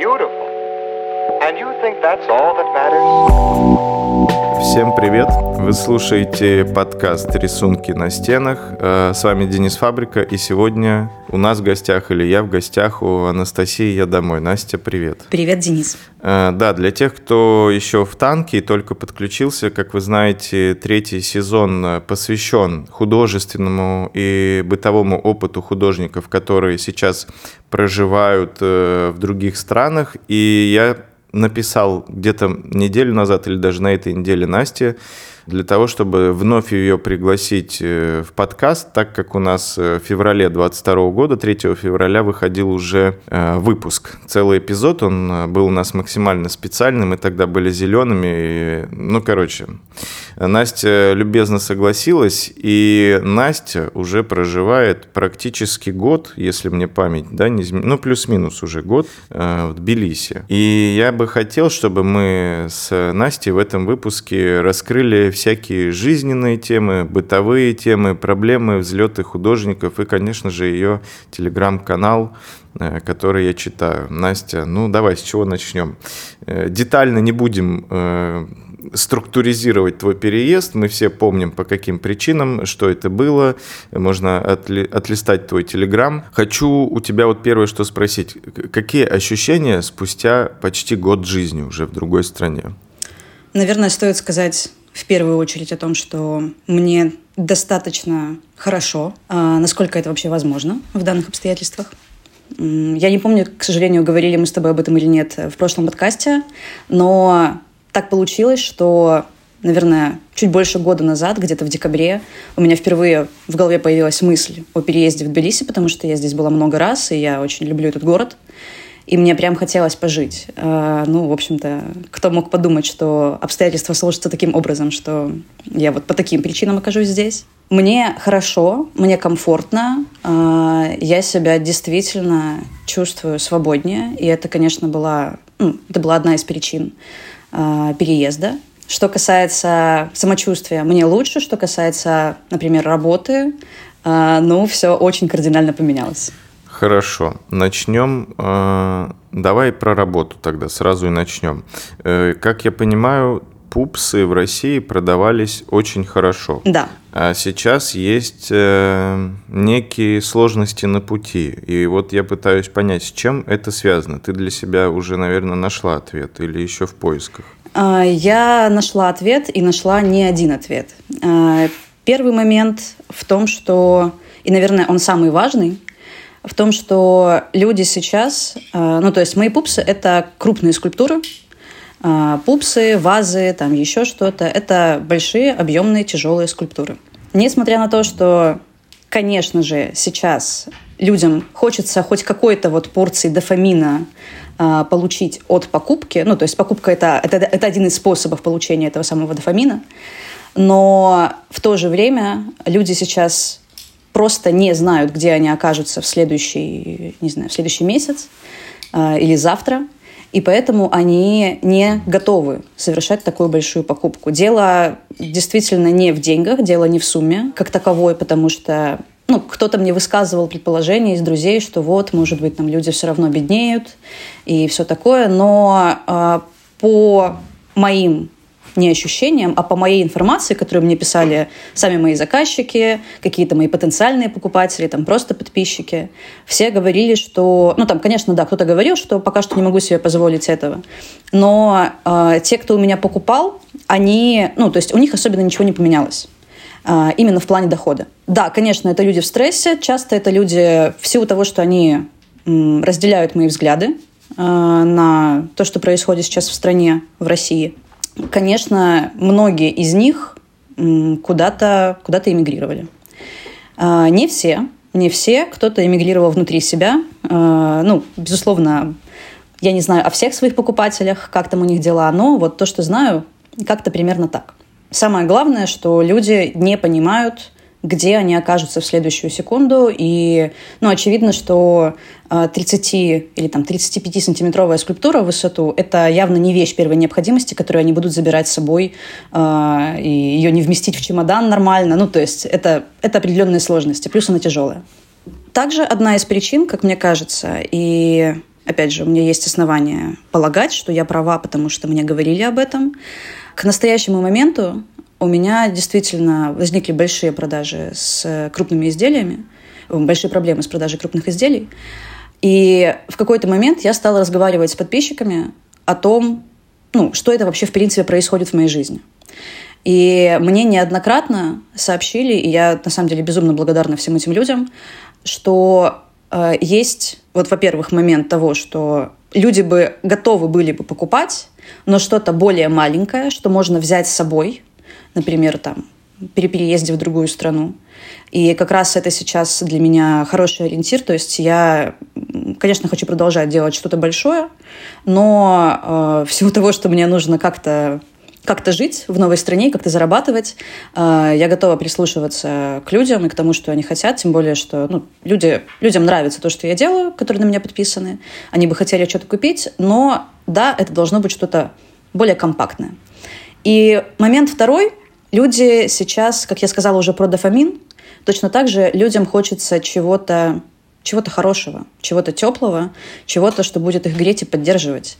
beautiful. And you think that's all that matters? Всем привет! Вы слушаете подкаст «Рисунки на стенах». Э, с вами Денис Фабрика, и сегодня у нас в гостях, или я в гостях у Анастасии «Я домой». Настя, привет! Привет, Денис! Э, да, для тех, кто еще в танке и только подключился, как вы знаете, третий сезон посвящен художественному и бытовому опыту художников, которые сейчас проживают э, в других странах. И я написал где-то неделю назад или даже на этой неделе Насте для того, чтобы вновь ее пригласить э, в подкаст, так как у нас э, в феврале 22 года, 3 февраля, выходил уже э, выпуск. Целый эпизод, он был у нас максимально специальный, мы тогда были зелеными. Ну, короче, Настя любезно согласилась, и Настя уже проживает практически год, если мне память, да, не ну, плюс-минус уже год в Тбилиси. И я бы хотел, чтобы мы с Настей в этом выпуске раскрыли всякие жизненные темы, бытовые темы, проблемы, взлеты художников и, конечно же, ее телеграм-канал, э, который я читаю. Настя, ну давай, с чего начнем? Э, детально не будем э, структуризировать твой переезд. Мы все помним, по каким причинам, что это было. Можно отли, отлистать твой телеграм. Хочу у тебя вот первое что спросить. Какие ощущения спустя почти год жизни уже в другой стране? Наверное, стоит сказать в первую очередь о том, что мне достаточно хорошо, а насколько это вообще возможно в данных обстоятельствах. Я не помню, к сожалению, говорили мы с тобой об этом или нет в прошлом подкасте, но так получилось, что, наверное, чуть больше года назад, где-то в декабре, у меня впервые в голове появилась мысль о переезде в Тбилиси, потому что я здесь была много раз, и я очень люблю этот город – и мне прям хотелось пожить. А, ну, в общем-то, кто мог подумать, что обстоятельства сложатся таким образом, что я вот по таким причинам окажусь здесь. Мне хорошо, мне комфортно, а, я себя действительно чувствую свободнее, и это, конечно, была, ну, это была одна из причин а, переезда. Что касается самочувствия, мне лучше. Что касается, например, работы, ну, все очень кардинально поменялось. Хорошо, начнем. Э, давай про работу тогда сразу и начнем. Э, как я понимаю, пупсы в России продавались очень хорошо. Да. А сейчас есть э, некие сложности на пути. И вот я пытаюсь понять, с чем это связано. Ты для себя уже, наверное, нашла ответ или еще в поисках? А, я нашла ответ и нашла не один ответ. А, первый момент в том, что, и, наверное, он самый важный, в том, что люди сейчас, э, ну то есть мои пупсы — это крупные скульптуры, пупсы, вазы, там еще что-то. Это большие, объемные, тяжелые скульптуры. Несмотря на то, что, конечно же, сейчас людям хочется хоть какой-то вот порции дофамина э, получить от покупки, ну, то есть покупка это, это, это один из способов получения этого самого дофамина, но в то же время люди сейчас просто не знают, где они окажутся в следующий, не знаю, в следующий месяц э, или завтра. И поэтому они не готовы совершать такую большую покупку. Дело действительно не в деньгах, дело не в сумме как таковой, потому что ну, кто-то мне высказывал предположение из друзей, что вот, может быть, там люди все равно беднеют и все такое, но э, по моим не ощущениям, а по моей информации, которую мне писали сами мои заказчики, какие-то мои потенциальные покупатели, там просто подписчики, все говорили, что, ну там, конечно, да, кто-то говорил, что пока что не могу себе позволить этого, но э, те, кто у меня покупал, они, ну то есть у них особенно ничего не поменялось э, именно в плане дохода. Да, конечно, это люди в стрессе, часто это люди в силу того, что они разделяют мои взгляды э, на то, что происходит сейчас в стране, в России – конечно, многие из них куда-то куда эмигрировали. А, не все, не все, кто-то эмигрировал внутри себя. А, ну, безусловно, я не знаю о всех своих покупателях, как там у них дела, но вот то, что знаю, как-то примерно так. Самое главное, что люди не понимают, где они окажутся в следующую секунду. И, ну, очевидно, что 30 а, или там 35-сантиметровая скульптура в высоту – это явно не вещь первой необходимости, которую они будут забирать с собой, э, и ее не вместить в чемодан нормально. Ну, то есть это, это определенные сложности, плюс она тяжелая. Также одна из причин, как мне кажется, и Опять же, у меня есть основания полагать, что я права, потому что мне говорили об этом. К настоящему моменту у меня действительно возникли большие продажи с крупными изделиями, большие проблемы с продажей крупных изделий. И в какой-то момент я стала разговаривать с подписчиками о том, ну, что это вообще в принципе происходит в моей жизни. И мне неоднократно сообщили, и я на самом деле безумно благодарна всем этим людям, что э, есть, вот, во-первых, момент того, что люди бы готовы были бы покупать, но что-то более маленькое, что можно взять с собой, например, там, при переезде в другую страну. И как раз это сейчас для меня хороший ориентир. То есть я, конечно, хочу продолжать делать что-то большое, но э, всего того, что мне нужно как-то как-то жить в новой стране, как-то зарабатывать. Э, я готова прислушиваться к людям и к тому, что они хотят, тем более, что ну, люди, людям нравится то, что я делаю, которые на меня подписаны. Они бы хотели что-то купить, но да, это должно быть что-то более компактное. И момент второй. Люди сейчас, как я сказала уже про дофамин, точно так же людям хочется чего-то чего-то хорошего, чего-то теплого, чего-то, что будет их греть и поддерживать.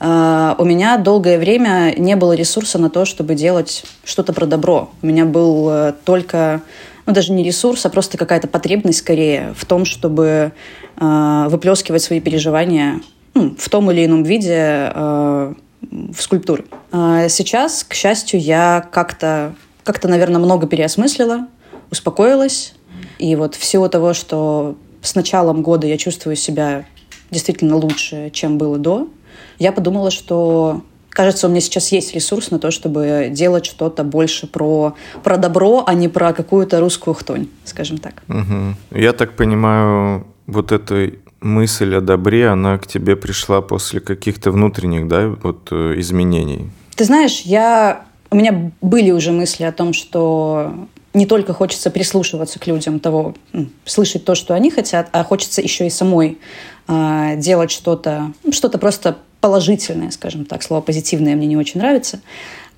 А, у меня долгое время не было ресурса на то, чтобы делать что-то про добро. У меня был э, только, ну даже не ресурс, а просто какая-то потребность скорее в том, чтобы а, выплескивать свои переживания ну, в том или ином виде а, в скульптуры. Сейчас, к счастью, я как-то, как-то, наверное, много переосмыслила, успокоилась. И вот всего того, что с началом года я чувствую себя действительно лучше, чем было до, я подумала, что кажется, у меня сейчас есть ресурс на то, чтобы делать что-то больше про, про добро, а не про какую-то русскую хтонь, скажем так. Угу. Я так понимаю, вот эта мысль о добре, она к тебе пришла после каких-то внутренних, да, вот э, изменений? Ты знаешь, я у меня были уже мысли о том, что не только хочется прислушиваться к людям, того, слышать то, что они хотят, а хочется еще и самой э, делать что-то, ну, что-то просто положительное, скажем так, слово позитивное мне не очень нравится.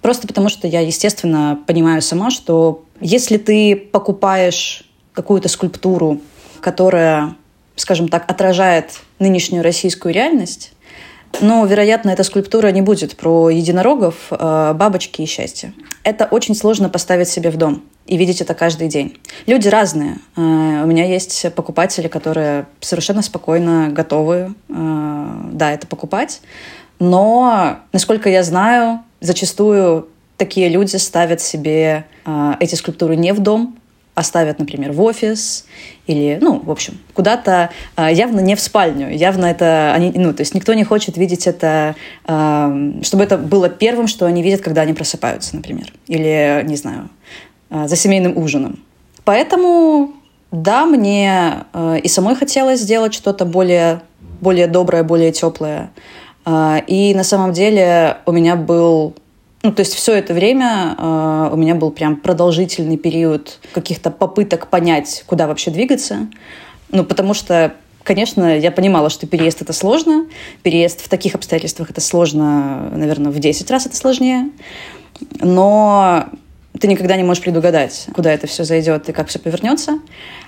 Просто потому что я, естественно, понимаю сама, что если ты покупаешь какую-то скульптуру, которая, скажем так, отражает нынешнюю российскую реальность, но, вероятно, эта скульптура не будет про единорогов, а, бабочки и счастье. Это очень сложно поставить себе в дом и видеть это каждый день. Люди разные. А, у меня есть покупатели, которые совершенно спокойно готовы, а, да, это покупать. Но, насколько я знаю, зачастую такие люди ставят себе эти скульптуры не в дом, оставят, например, в офис или, ну, в общем, куда-то э, явно не в спальню, явно это, они, ну, то есть никто не хочет видеть это, э, чтобы это было первым, что они видят, когда они просыпаются, например, или, не знаю, э, за семейным ужином. Поэтому, да, мне и самой хотелось сделать что-то более, более доброе, более теплое. И на самом деле у меня был ну, то есть все это время э, у меня был прям продолжительный период каких-то попыток понять, куда вообще двигаться. Ну, потому что, конечно, я понимала, что переезд это сложно. Переезд в таких обстоятельствах это сложно, наверное, в 10 раз это сложнее. Но ты никогда не можешь предугадать, куда это все зайдет и как все повернется.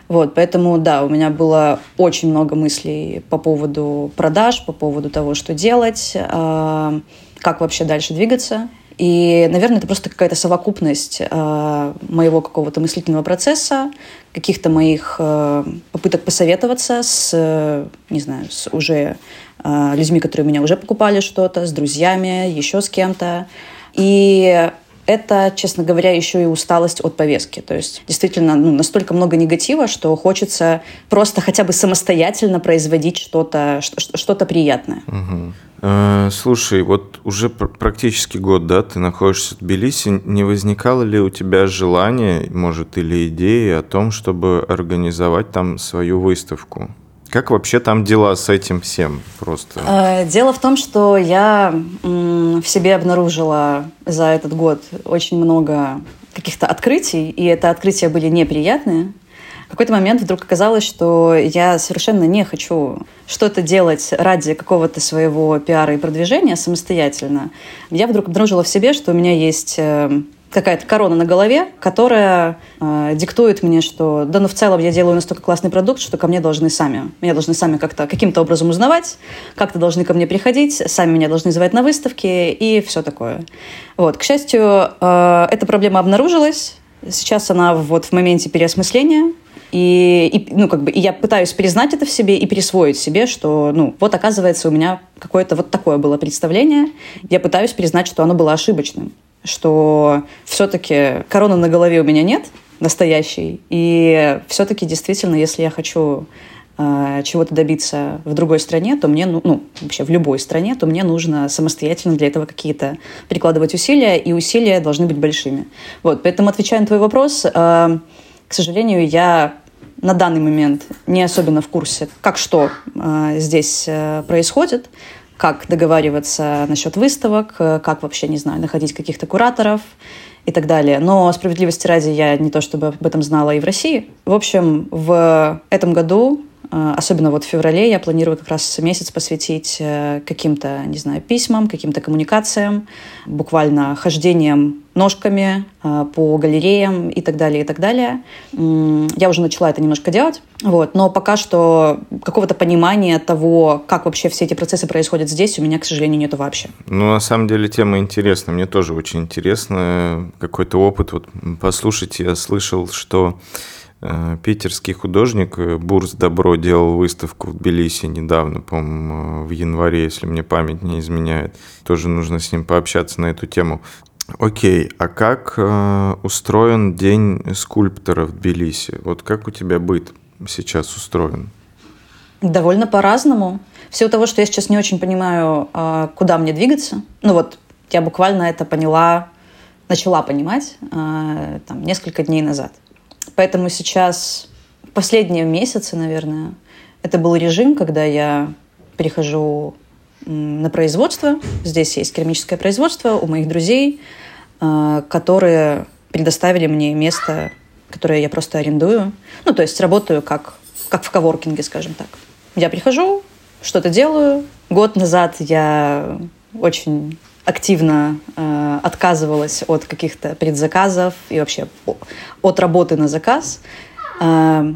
Вот, поэтому, да, у меня было очень много мыслей по поводу продаж, по поводу того, что делать, э, как вообще дальше двигаться. И, наверное, это просто какая-то совокупность э, моего какого-то мыслительного процесса, каких-то моих э, попыток посоветоваться с, не знаю, с уже э, людьми, которые у меня уже покупали что-то, с друзьями, еще с кем-то. И это, честно говоря, еще и усталость от повестки. То есть действительно ну, настолько много негатива, что хочется просто хотя бы самостоятельно производить что-то что приятное. Угу. Слушай, вот уже практически год, да, ты находишься в Тбилиси. Не возникало ли у тебя желание, может, или идеи о том, чтобы организовать там свою выставку? Как вообще там дела с этим всем просто? Э, дело в том, что я в себе обнаружила за этот год очень много каких-то открытий, и это открытия были неприятные какой-то момент вдруг оказалось, что я совершенно не хочу что-то делать ради какого-то своего пиара и продвижения самостоятельно. Я вдруг обнаружила в себе, что у меня есть э, какая-то корона на голове, которая э, диктует мне, что да, ну в целом я делаю настолько классный продукт, что ко мне должны сами, меня должны сами как-то каким-то образом узнавать, как-то должны ко мне приходить, сами меня должны звать на выставки и все такое. Вот, к счастью, э, эта проблема обнаружилась. Сейчас она вот в моменте переосмысления, и, и, ну, как бы, и я пытаюсь признать это в себе и присвоить себе, что, ну, вот оказывается, у меня какое-то вот такое было представление. Я пытаюсь признать, что оно было ошибочным что все-таки короны на голове у меня нет настоящей, и все-таки действительно, если я хочу э, чего-то добиться в другой стране, то мне, ну, ну, вообще в любой стране, то мне нужно самостоятельно для этого какие-то прикладывать усилия, и усилия должны быть большими. Вот, поэтому, отвечая на твой вопрос, э, к сожалению, я на данный момент не особенно в курсе, как что э, здесь э, происходит как договариваться насчет выставок, э, как вообще, не знаю, находить каких-то кураторов и так далее. Но справедливости ради я не то чтобы об этом знала и в России. В общем, в этом году особенно вот в феврале я планирую как раз месяц посвятить э, каким-то, не знаю, письмам, каким-то коммуникациям, буквально хождением ножками а, по галереям и так далее, и так далее. Я уже начала это немножко делать, вот, но пока что какого-то понимания того, как вообще все эти процессы происходят здесь, у меня, к сожалению, нету вообще. Ну, на самом деле, тема интересная. Мне тоже очень интересно какой-то опыт. Вот послушайте, я слышал, что питерский художник э, Бурс Добро делал выставку в Тбилиси недавно, по-моему, в январе, если мне память не изменяет. Тоже нужно с ним пообщаться на эту тему. Окей, а как э, устроен день скульптора в Тбилиси? Вот как у тебя быт сейчас устроен? Довольно по-разному. В силу того, что я сейчас не очень понимаю, э, куда мне двигаться. Ну вот, я буквально это поняла, начала понимать э, там, несколько дней назад. Поэтому сейчас последние месяцы, наверное, это был режим, когда я прихожу на производство. Здесь есть керамическое производство у моих друзей, а, которые предоставили мне место, которое я просто арендую. Ну, то есть работаю как, как в коворкинге, скажем так. Я прихожу, что-то делаю. Год назад я очень активно э, отказывалась от каких-то предзаказов и вообще от работы на заказ. Э,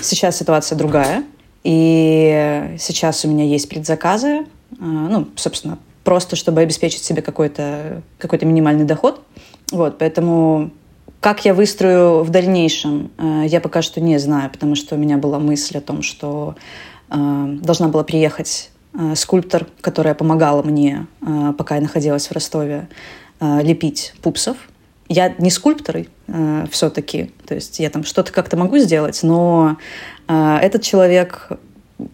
сейчас ситуация другая, и сейчас у меня есть предзаказы, э, ну, собственно, просто чтобы обеспечить себе какой-то какой минимальный доход. Вот, поэтому как я выстрою в дальнейшем, э, я пока что не знаю, потому что у меня была мысль о том, что э, должна была приехать скульптор, которая помогала мне, э, пока я находилась в Ростове, э, лепить пупсов. Я не скульптор все-таки, то есть я там что-то как-то могу сделать, но этот человек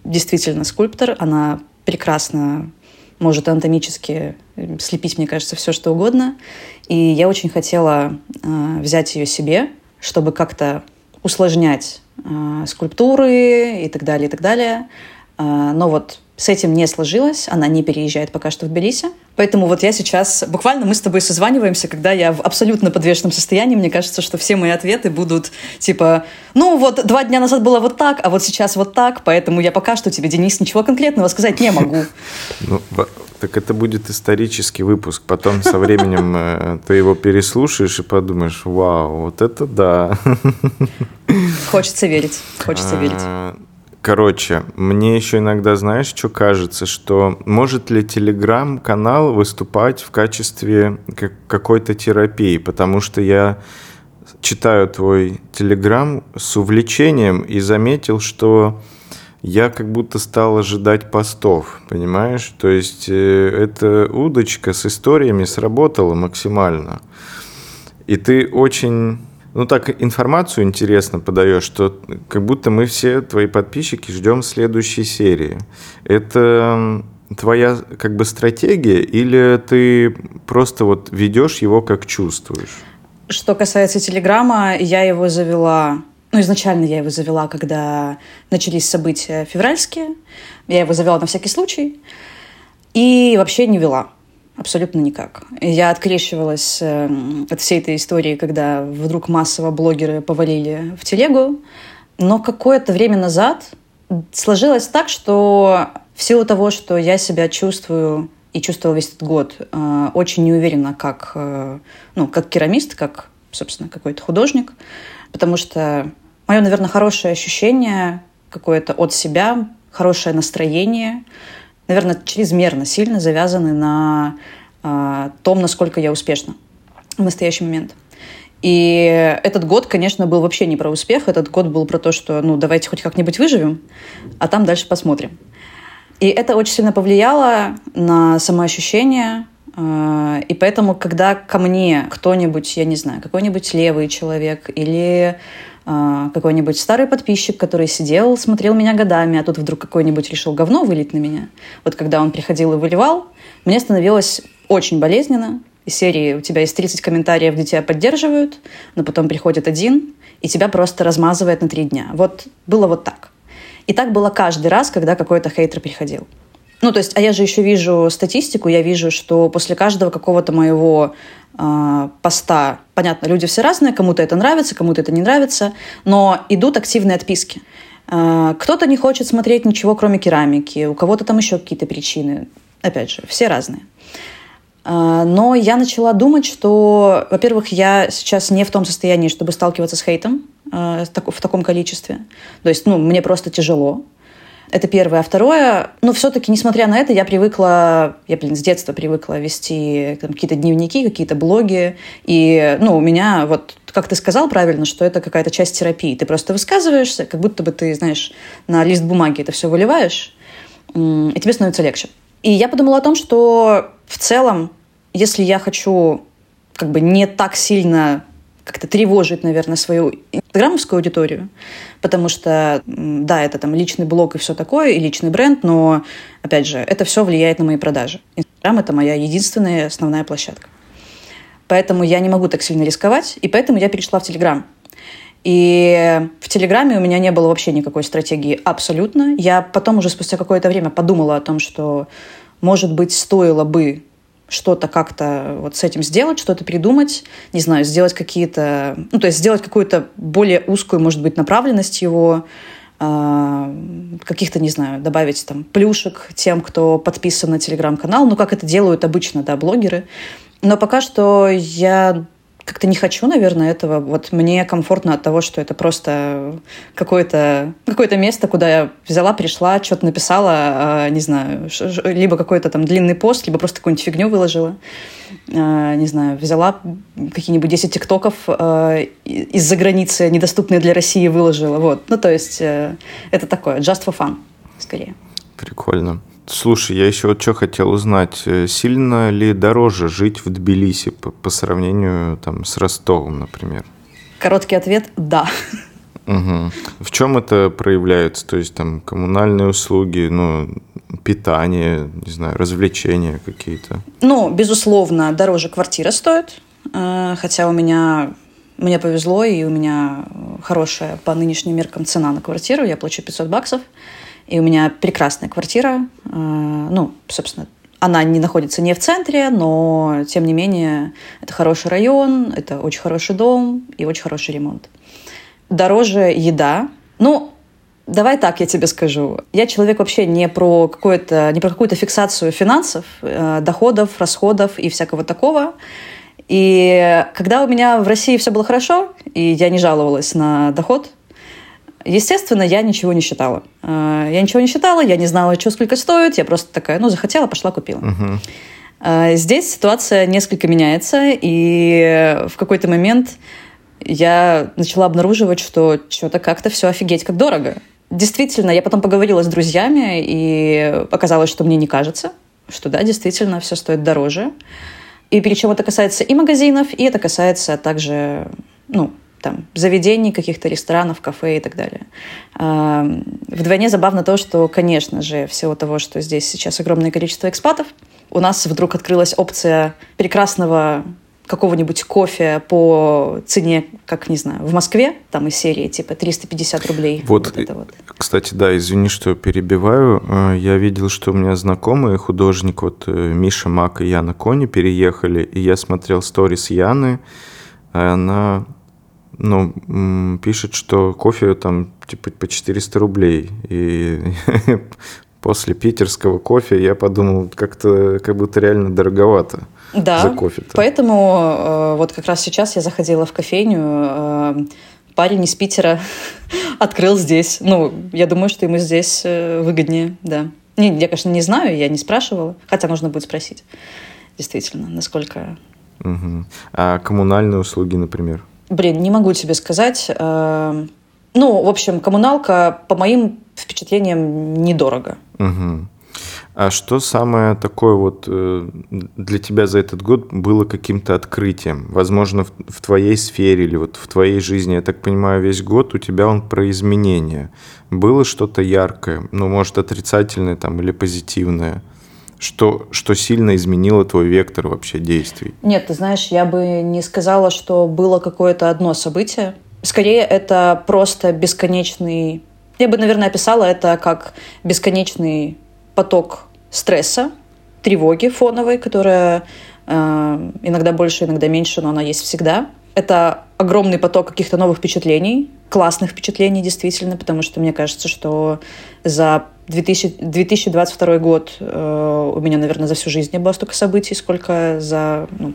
действительно скульптор, она прекрасно может анатомически слепить, мне кажется, все что угодно. И я очень хотела взять ее себе, чтобы как-то усложнять скульптуры и так далее, и так далее. Но вот с этим не сложилось, она не переезжает пока что в Тбилиси. Поэтому вот я сейчас, буквально мы с тобой созваниваемся, когда я в абсолютно подвешенном состоянии. Мне кажется, что все мои ответы будут типа, ну вот два дня назад было вот так, а вот сейчас вот так, поэтому я пока что тебе, Денис, ничего конкретного сказать не могу. Ну, так это будет исторический выпуск. Потом со временем э, ты его переслушаешь и подумаешь, вау, вот это да. Хочется верить, хочется верить. Короче, мне еще иногда, знаешь, что кажется, что может ли телеграм-канал выступать в качестве какой-то терапии, потому что я читаю твой телеграм с увлечением и заметил, что я как будто стал ожидать постов, понимаешь? То есть э, эта удочка с историями сработала максимально. И ты очень ну так информацию интересно подаешь, что как будто мы все твои подписчики ждем следующей серии. Это твоя как бы стратегия или ты просто вот ведешь его как чувствуешь? Что касается Телеграма, я его завела ну, изначально я его завела, когда начались события февральские. Я его завела на всякий случай. И вообще не вела. Абсолютно никак. Я открещивалась э, от всей этой истории, когда вдруг массово блогеры повалили в телегу. Но какое-то время назад сложилось так, что в силу того, что я себя чувствую и чувствовала весь этот год э, очень неуверенно, как, э, ну, как керамист, как, собственно, какой-то художник, потому что мое, наверное, хорошее ощущение какое-то от себя, хорошее настроение, наверное, чрезмерно сильно завязаны на э, том, насколько я успешна в настоящий момент. И этот год, конечно, был вообще не про успех. Этот год был про то, что, ну, давайте хоть как-нибудь выживем, а там дальше посмотрим. И это очень сильно повлияло на самоощущение. Э, и поэтому, когда ко мне кто-нибудь, я не знаю, какой-нибудь левый человек или какой-нибудь старый подписчик, который сидел, смотрел меня годами, а тут вдруг какой-нибудь решил говно вылить на меня. Вот когда он приходил и выливал, мне становилось очень болезненно. Из серии у тебя есть 30 комментариев, где тебя поддерживают, но потом приходит один, и тебя просто размазывает на три дня. Вот было вот так. И так было каждый раз, когда какой-то хейтер приходил. Ну, то есть, а я же еще вижу статистику, я вижу, что после каждого какого-то моего э, поста, понятно, люди все разные, кому-то это нравится, кому-то это не нравится, но идут активные отписки. Э, кто-то не хочет смотреть ничего, кроме керамики, у кого-то там еще какие-то причины. Опять же, все разные. Э, но я начала думать, что, во-первых, я сейчас не в том состоянии, чтобы сталкиваться с хейтом, Э, в таком количестве. То есть, ну, мне просто тяжело. Это первое. А второе, ну, все-таки, несмотря на это, я привыкла, я, блин, с детства привыкла вести какие-то дневники, какие-то блоги. И, ну, у меня, вот, как ты сказал правильно, что это какая-то часть терапии. Ты просто высказываешься, как будто бы ты, знаешь, на лист бумаги это все выливаешь, и тебе становится легче. И я подумала о том, что в целом, если я хочу как бы не так сильно как-то тревожит, наверное, свою инстаграмовскую аудиторию, потому что, да, это там личный блог и все такое, и личный бренд, но, опять же, это все влияет на мои продажи. Инстаграм — это моя единственная основная площадка. Поэтому я не могу так сильно рисковать, и поэтому я перешла в Телеграм. И в Телеграме у меня не было вообще никакой стратегии абсолютно. Я потом уже спустя какое-то время подумала о том, что, может быть, стоило бы что-то как-то вот с этим сделать, что-то придумать, не знаю, сделать какие-то, ну, то есть сделать какую-то более узкую, может быть, направленность его, э, каких-то, не знаю, добавить там плюшек тем, кто подписан на телеграм-канал, ну, как это делают обычно, да, блогеры. Но пока что я как-то не хочу, наверное, этого. Вот мне комфортно от того, что это просто какое-то какое место, куда я взяла, пришла, что-то написала, а, не знаю, либо какой-то там длинный пост, либо просто какую-нибудь фигню выложила. А, не знаю, взяла какие-нибудь 10 тиктоков а, из-за границы, недоступные для России, выложила. Вот. Ну, то есть э, это такое, just for fun, скорее. Прикольно. Слушай, я еще вот что хотел узнать. Э, сильно ли дороже жить в Тбилиси по, по сравнению там, с Ростовом, например? Короткий ответ – да. Угу. В чем это проявляется? То есть там коммунальные услуги, ну, питание, не знаю, развлечения какие-то? Ну, безусловно, дороже квартира стоит. Э, хотя у меня мне повезло, и у меня хорошая по нынешним меркам цена на квартиру. Я плачу 500 баксов. И у меня прекрасная квартира. Э, ну, собственно, она не находится не в центре, но, тем не менее, это хороший район, это очень хороший дом и очень хороший ремонт. Дороже еда. Ну, Давай так я тебе скажу. Я человек вообще не про, какое-то, не про какую-то фиксацию финансов, э, доходов, расходов и всякого такого. И когда у меня в России все было хорошо, и я не жаловалась на доход, Естественно, я ничего не считала. Э, я ничего не считала, я не знала, что сколько стоит. Я просто такая, ну, захотела, пошла, купила. Uh-huh. Здесь ситуация несколько меняется, и в какой-то момент я начала обнаруживать, что что-то как-то все офигеть как дорого. Действительно, я потом поговорила с друзьями, и оказалось, что мне не кажется, что да, действительно, все стоит дороже. И причем это касается и магазинов, и это касается также ну, там, заведений, каких-то ресторанов, кафе и так далее. Вдвойне забавно то, что, конечно же, всего того, что здесь сейчас огромное количество экспатов, у нас вдруг открылась опция прекрасного какого-нибудь кофе по цене, как, не знаю, в Москве, там из серии типа 350 рублей. Вот, вот, вот. кстати, да, извини, что перебиваю. Э, я видел, что у меня знакомый художник, вот э, Миша Мак и Яна Кони переехали, и я смотрел сторис Яны, а она ну, пишет, что кофе там типа по 400 рублей. И после питерского кофе я подумал, как-то как будто реально дороговато да, за кофе. -то. Поэтому э, вот как раз сейчас я заходила в кофейню, э, парень из Питера открыл здесь. Ну, я думаю, что ему здесь э, выгоднее, да. Не, я, конечно, не знаю, я не спрашивала, хотя нужно будет спросить, действительно, насколько... Угу. А коммунальные услуги, например? Блин, не могу тебе сказать. Э, ну, в общем, коммуналка, по моим впечатлениям, недорого. Угу. А что самое такое вот э, для тебя за этот год было каким-то открытием? Возможно, в, в твоей сфере или вот в твоей жизни, я так понимаю, весь год у тебя он про изменения. Было что-то яркое, ну, может, отрицательное там или позитивное? Что, что сильно изменило твой вектор вообще действий? Нет, ты знаешь, я бы не сказала, что было какое-то одно событие. Скорее, это просто бесконечный... Я бы, наверное, описала это как бесконечный поток стресса, тревоги фоновой, которая э, иногда больше, иногда меньше, но она есть всегда. Это огромный поток каких-то новых впечатлений, классных впечатлений действительно, потому что мне кажется, что за 2000, 2022 год э, у меня, наверное, за всю жизнь не было столько событий, сколько за, ну,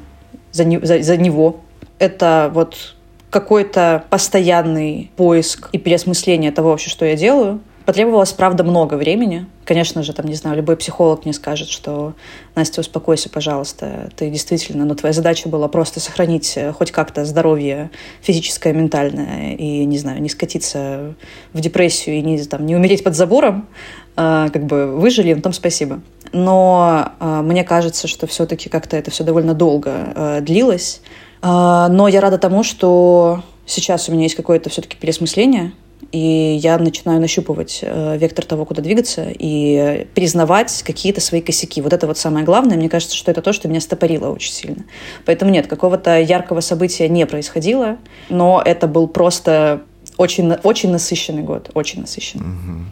за, за, за него. Это вот какой-то постоянный поиск и переосмысление того вообще, что я делаю. Потребовалось, правда, много времени. Конечно же, там, не знаю, любой психолог мне скажет, что Настя, успокойся, пожалуйста. Ты действительно, ну, твоя задача была просто сохранить э, хоть как-то здоровье физическое, ментальное, и, не знаю, не скатиться в депрессию и не, там, не умереть под забором. А, как бы выжили, на том спасибо. Но а, мне кажется, что все-таки как-то это все довольно долго длилось. Но я рада тому, что сейчас у меня есть какое-то все-таки переосмысление и я начинаю нащупывать э, вектор того, куда двигаться, и признавать какие-то свои косяки. Вот это вот самое главное. Мне кажется, что это то, что меня стопорило очень сильно. Поэтому нет, какого-то яркого события не происходило, но это был просто очень, очень насыщенный год, очень насыщенный. Угу.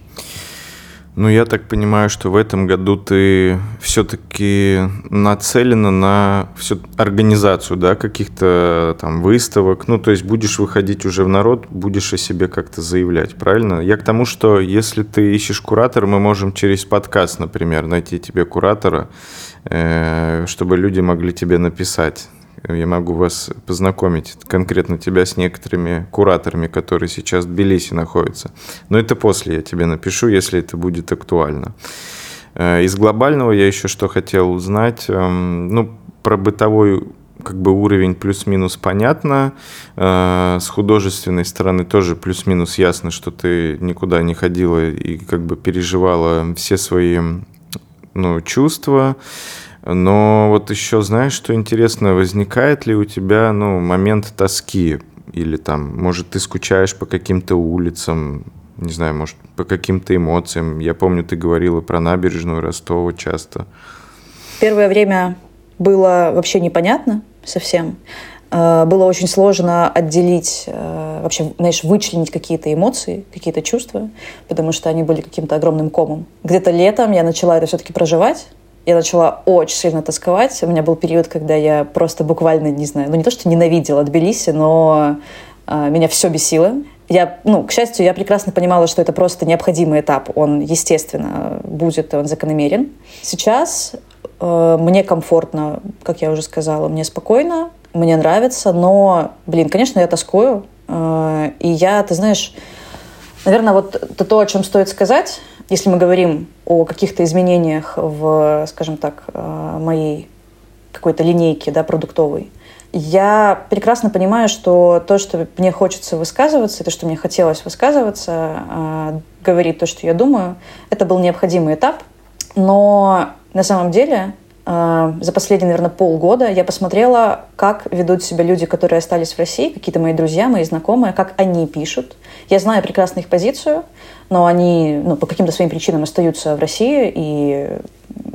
Ну, я так понимаю, что в этом году ты все-таки нацелена на всю организацию, да, каких-то там выставок. Ну, то есть будешь выходить уже в народ, будешь о себе как-то заявлять, правильно? Я к тому, что если ты ищешь куратора, мы можем через подкаст, например, найти тебе куратора, э, чтобы люди могли тебе написать я могу вас познакомить, конкретно тебя, с некоторыми кураторами, которые сейчас в Тбилиси находятся. Но это после я тебе напишу, если это будет актуально. Э, из глобального я еще что хотел узнать. Эм, ну, про бытовой как бы уровень плюс-минус понятно. Э, с художественной стороны тоже плюс-минус ясно, что ты никуда не ходила и как бы переживала все свои ну, чувства. Но вот еще знаешь, что интересно, возникает ли у тебя ну, момент тоски? Или там, может, ты скучаешь по каким-то улицам, не знаю, может, по каким-то эмоциям. Я помню, ты говорила про набережную Ростова часто. Первое время было вообще непонятно совсем. Э, было очень сложно отделить, э, вообще, знаешь, вычленить какие-то эмоции, какие-то чувства, потому что они были каким-то огромным комом. Где-то летом я начала это все-таки проживать, я начала очень сильно тосковать. У меня был период, когда я просто буквально, не знаю, ну не то, что ненавидела Тбилиси, но э, меня все бесило. Я, ну, к счастью, я прекрасно понимала, что это просто необходимый этап. Он, естественно, будет, он закономерен. Сейчас э, мне комфортно, как я уже сказала, мне спокойно, мне нравится, но, блин, конечно, я тоскую. Э, и я, ты знаешь, наверное, вот то, о чем стоит сказать, если мы говорим о каких-то изменениях в, скажем так, э, моей какой-то линейке да, продуктовой, я прекрасно понимаю, что то, что мне хочется высказываться, то, что мне хотелось высказываться, э, говорить то, что я думаю, это был необходимый этап. Но на самом деле за последние, наверное, полгода я посмотрела, как ведут себя люди, которые остались в России, какие-то мои друзья, мои знакомые, как они пишут. Я знаю прекрасно их позицию, но они ну, по каким-то своим причинам остаются в России, и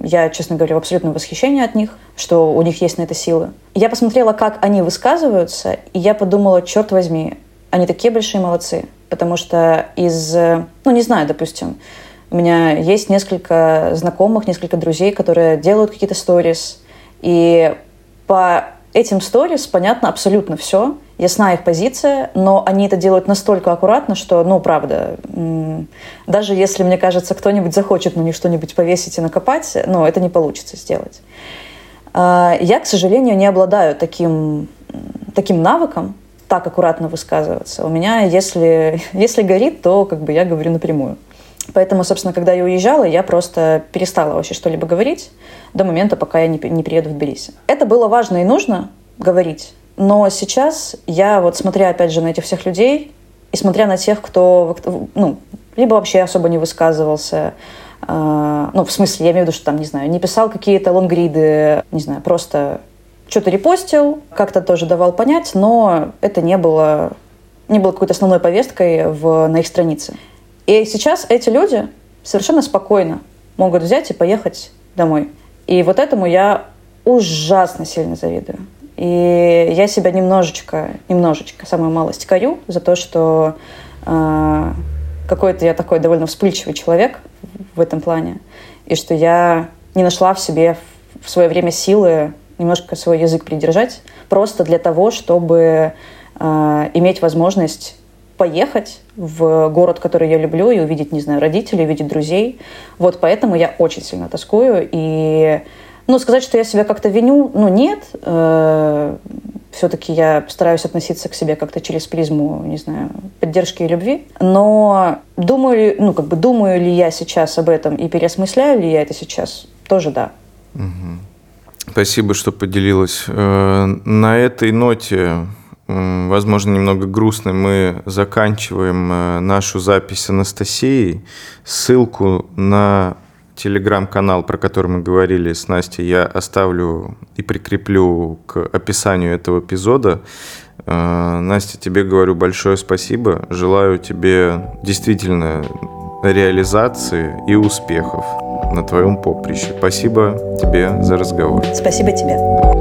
я, честно говоря, в абсолютном восхищении от них, что у них есть на это силы. Я посмотрела, как они высказываются, и я подумала, черт возьми, они такие большие молодцы. Потому что из, ну не знаю, допустим, у меня есть несколько знакомых, несколько друзей, которые делают какие-то сторис, и по этим сторис понятно абсолютно все. ясна их позиция, но они это делают настолько аккуратно, что, ну, правда, даже если, мне кажется, кто-нибудь захочет на них что-нибудь повесить и накопать, ну, это не получится сделать. А, я, к сожалению, не обладаю таким, таким навыком, так аккуратно высказываться. У меня, если, если горит, то как бы я говорю напрямую. Поэтому, собственно, когда я уезжала, я просто перестала вообще что-либо говорить до момента, пока я не, не приеду в Тбилиси. Это было важно и нужно говорить, но сейчас я вот смотря опять же на этих всех людей и смотря на тех, кто ну, либо вообще особо не высказывался, э, ну, в смысле, я имею в виду, что там, не знаю, не писал какие-то лонгриды, не знаю, просто что-то репостил, как-то тоже давал понять, но это не было, не было какой-то основной повесткой в, на их странице. И сейчас эти люди совершенно спокойно могут взять и поехать домой. И вот этому я ужасно сильно завидую. И я себя немножечко, немножечко, самую малость корю за то, что э, какой-то я такой довольно вспыльчивый человек в этом плане, и что я не нашла в себе в свое время силы немножко свой язык придержать, просто для того, чтобы э, иметь возможность поехать в город, который я люблю, и увидеть, не знаю, родителей, увидеть друзей. Вот поэтому я очень сильно тоскую. И, ну, сказать, что я себя как-то виню, ну, нет. Э, все-таки я стараюсь относиться к себе как-то через призму, не знаю, поддержки и любви. Но думаю, ну, как бы думаю ли я сейчас об этом и переосмысляю ли я это сейчас, тоже да. Спасибо, что поделилась. Э, на этой ноте возможно, немного грустной, мы заканчиваем э, нашу запись Анастасии. Ссылку на телеграм-канал, про который мы говорили с Настей, я оставлю и прикреплю к описанию этого эпизода. Э, Настя, тебе говорю большое спасибо. Желаю тебе действительно реализации и успехов на твоем поприще. Спасибо тебе за разговор. Спасибо тебе.